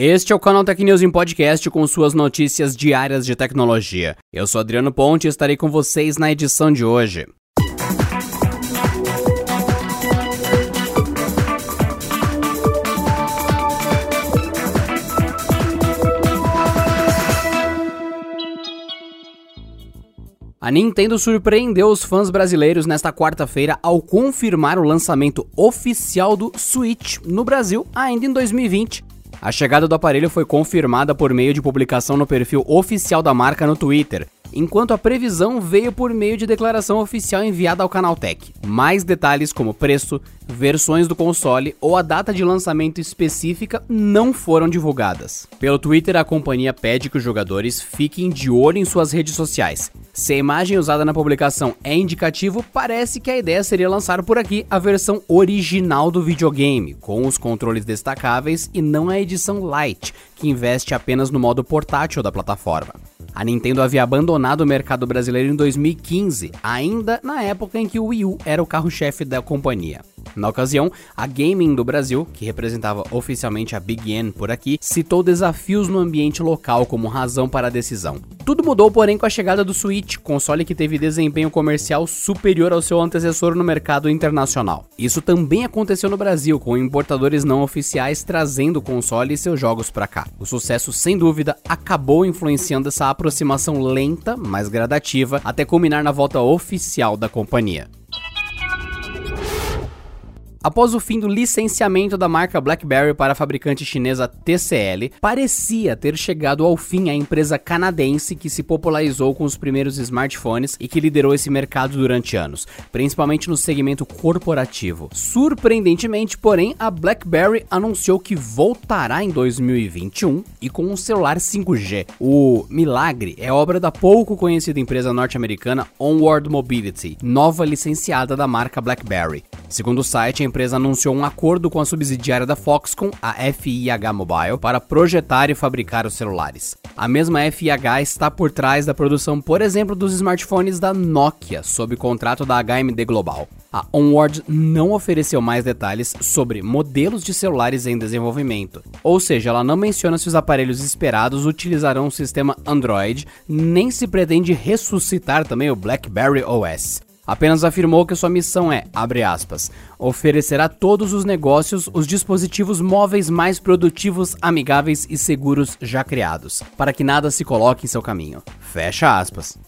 Este é o canal Tech News em podcast com suas notícias diárias de tecnologia. Eu sou Adriano Ponte e estarei com vocês na edição de hoje. A Nintendo surpreendeu os fãs brasileiros nesta quarta-feira ao confirmar o lançamento oficial do Switch no Brasil ainda em 2020. A chegada do aparelho foi confirmada por meio de publicação no perfil oficial da marca no Twitter, enquanto a previsão veio por meio de declaração oficial enviada ao canal Tech. Mais detalhes como preço, versões do console ou a data de lançamento específica não foram divulgadas. Pelo Twitter, a companhia pede que os jogadores fiquem de olho em suas redes sociais. Se a imagem usada na publicação é indicativo, parece que a ideia seria lançar por aqui a versão original do videogame, com os controles destacáveis e não a edição Lite, que investe apenas no modo portátil da plataforma. A Nintendo havia abandonado o mercado brasileiro em 2015, ainda na época em que o Wii U era o carro-chefe da companhia. Na ocasião, a Gaming do Brasil, que representava oficialmente a Big N por aqui, citou desafios no ambiente local como razão para a decisão. Tudo mudou, porém, com a chegada do Switch, console que teve desempenho comercial superior ao seu antecessor no mercado internacional. Isso também aconteceu no Brasil, com importadores não oficiais trazendo o console e seus jogos para cá. O sucesso, sem dúvida, acabou influenciando essa aproximação lenta, mas gradativa, até culminar na volta oficial da companhia. Após o fim do licenciamento da marca BlackBerry para a fabricante chinesa TCL, parecia ter chegado ao fim a empresa canadense que se popularizou com os primeiros smartphones e que liderou esse mercado durante anos, principalmente no segmento corporativo. Surpreendentemente, porém, a BlackBerry anunciou que voltará em 2021 e com um celular 5G. O milagre é obra da pouco conhecida empresa norte-americana Onward Mobility, nova licenciada da marca BlackBerry. Segundo o site, a empresa anunciou um acordo com a subsidiária da Foxconn, a FIH Mobile, para projetar e fabricar os celulares. A mesma FIH está por trás da produção, por exemplo, dos smartphones da Nokia, sob contrato da HMD Global. A Onward não ofereceu mais detalhes sobre modelos de celulares em desenvolvimento, ou seja, ela não menciona se os aparelhos esperados utilizarão o sistema Android, nem se pretende ressuscitar também o BlackBerry OS apenas afirmou que sua missão é, abre aspas, oferecer a todos os negócios os dispositivos móveis mais produtivos, amigáveis e seguros já criados, para que nada se coloque em seu caminho. Fecha aspas.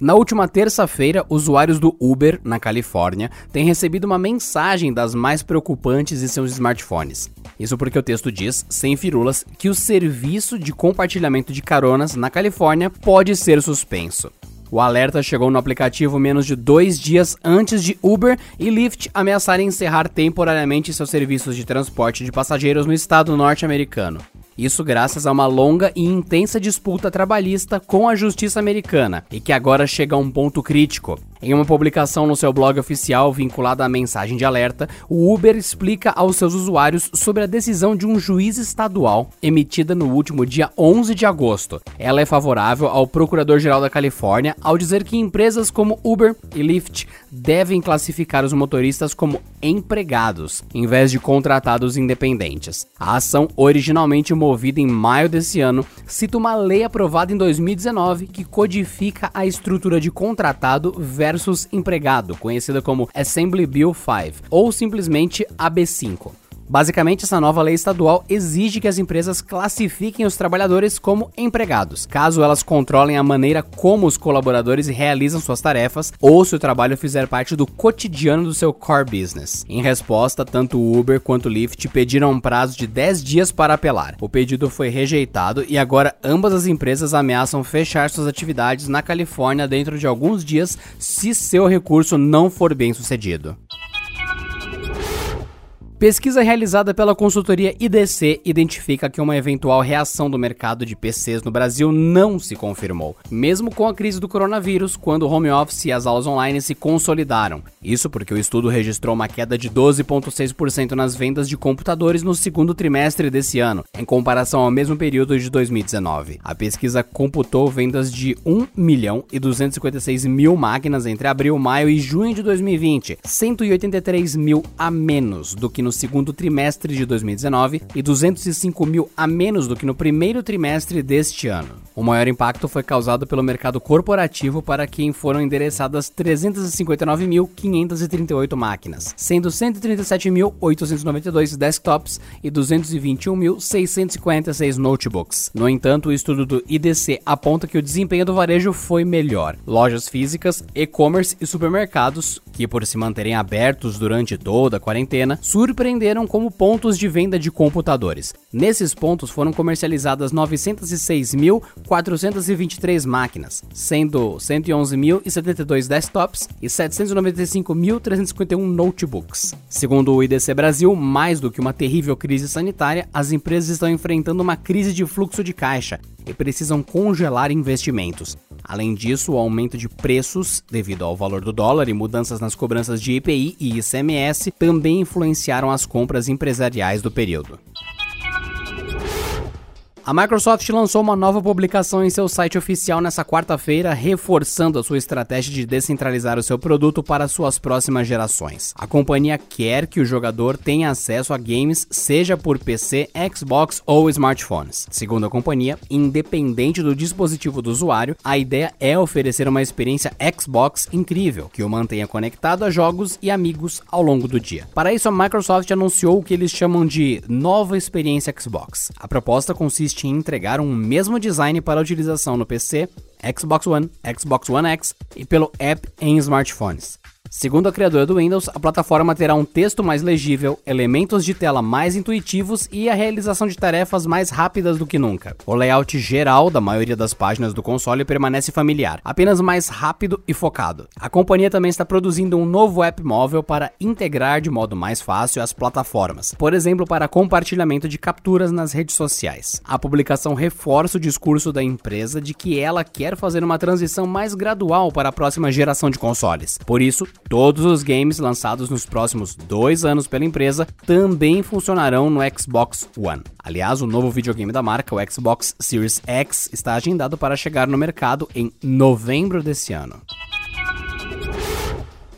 Na última terça-feira, usuários do Uber, na Califórnia, têm recebido uma mensagem das mais preocupantes em seus smartphones. Isso porque o texto diz, sem firulas, que o serviço de compartilhamento de caronas na Califórnia pode ser suspenso. O alerta chegou no aplicativo menos de dois dias antes de Uber e Lyft ameaçarem encerrar temporariamente seus serviços de transporte de passageiros no estado norte-americano. Isso graças a uma longa e intensa disputa trabalhista com a justiça americana, e que agora chega a um ponto crítico. Em uma publicação no seu blog oficial vinculada à mensagem de alerta, o Uber explica aos seus usuários sobre a decisão de um juiz estadual emitida no último dia 11 de agosto. Ela é favorável ao Procurador-Geral da Califórnia ao dizer que empresas como Uber e Lyft devem classificar os motoristas como empregados, em vez de contratados independentes. A ação, originalmente movida em maio desse ano, cita uma lei aprovada em 2019 que codifica a estrutura de contratado versus versus empregado, conhecida como Assembly Bill 5 ou simplesmente AB5. Basicamente, essa nova lei estadual exige que as empresas classifiquem os trabalhadores como empregados, caso elas controlem a maneira como os colaboradores realizam suas tarefas ou se o trabalho fizer parte do cotidiano do seu core business. Em resposta, tanto o Uber quanto o Lyft pediram um prazo de 10 dias para apelar. O pedido foi rejeitado e agora ambas as empresas ameaçam fechar suas atividades na Califórnia dentro de alguns dias se seu recurso não for bem sucedido. Pesquisa realizada pela consultoria IDC identifica que uma eventual reação do mercado de PCs no Brasil não se confirmou, mesmo com a crise do coronavírus, quando o home office e as aulas online se consolidaram. Isso porque o estudo registrou uma queda de 12,6% nas vendas de computadores no segundo trimestre desse ano, em comparação ao mesmo período de 2019. A pesquisa computou vendas de 1 milhão e 256 mil máquinas entre abril, maio e junho de 2020, 183 mil a menos do que no segundo trimestre de 2019 e 205 mil a menos do que no primeiro trimestre deste ano. O maior impacto foi causado pelo mercado corporativo, para quem foram endereçadas 359.538 máquinas, sendo 137.892 desktops e 221.646 notebooks. No entanto, o estudo do IDC aponta que o desempenho do varejo foi melhor. Lojas físicas, e-commerce e supermercados, que por se manterem abertos durante toda a quarentena, surpreenderam como pontos de venda de computadores. Nesses pontos foram comercializadas 906.423 máquinas, sendo 111.072 desktops e 795.351 notebooks. Segundo o IDC Brasil, mais do que uma terrível crise sanitária, as empresas estão enfrentando uma crise de fluxo de caixa e precisam congelar investimentos. Além disso, o aumento de preços, devido ao valor do dólar e mudanças nas cobranças de IPI e ICMS, também influenciaram as compras empresariais do período. A Microsoft lançou uma nova publicação em seu site oficial nessa quarta-feira, reforçando a sua estratégia de descentralizar o seu produto para suas próximas gerações. A companhia quer que o jogador tenha acesso a games, seja por PC, Xbox ou smartphones. Segundo a companhia, independente do dispositivo do usuário, a ideia é oferecer uma experiência Xbox incrível, que o mantenha conectado a jogos e amigos ao longo do dia. Para isso, a Microsoft anunciou o que eles chamam de nova experiência Xbox. A proposta consiste consiste em entregar um mesmo design para utilização no PC, Xbox One, Xbox One X e pelo app em smartphones. Segundo a criadora do Windows, a plataforma terá um texto mais legível, elementos de tela mais intuitivos e a realização de tarefas mais rápidas do que nunca. O layout geral da maioria das páginas do console permanece familiar, apenas mais rápido e focado. A companhia também está produzindo um novo app móvel para integrar de modo mais fácil as plataformas, por exemplo, para compartilhamento de capturas nas redes sociais. A publicação reforça o discurso da empresa de que ela quer fazer uma transição mais gradual para a próxima geração de consoles. Por isso, Todos os games lançados nos próximos dois anos pela empresa também funcionarão no Xbox One. Aliás, o novo videogame da marca, o Xbox Series X, está agendado para chegar no mercado em novembro desse ano.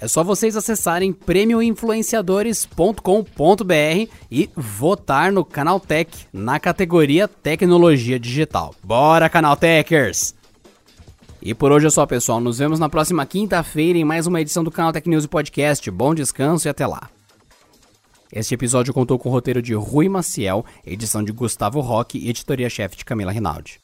É só vocês acessarem prêmioinfluenciadores.com.br e votar no Canal Tech na categoria Tecnologia Digital. Bora, Canal Techers! E por hoje é só, pessoal. Nos vemos na próxima quinta-feira em mais uma edição do Canal Tech News Podcast. Bom descanso e até lá. Este episódio contou com o roteiro de Rui Maciel, edição de Gustavo Roque e editoria-chefe de Camila Rinaldi.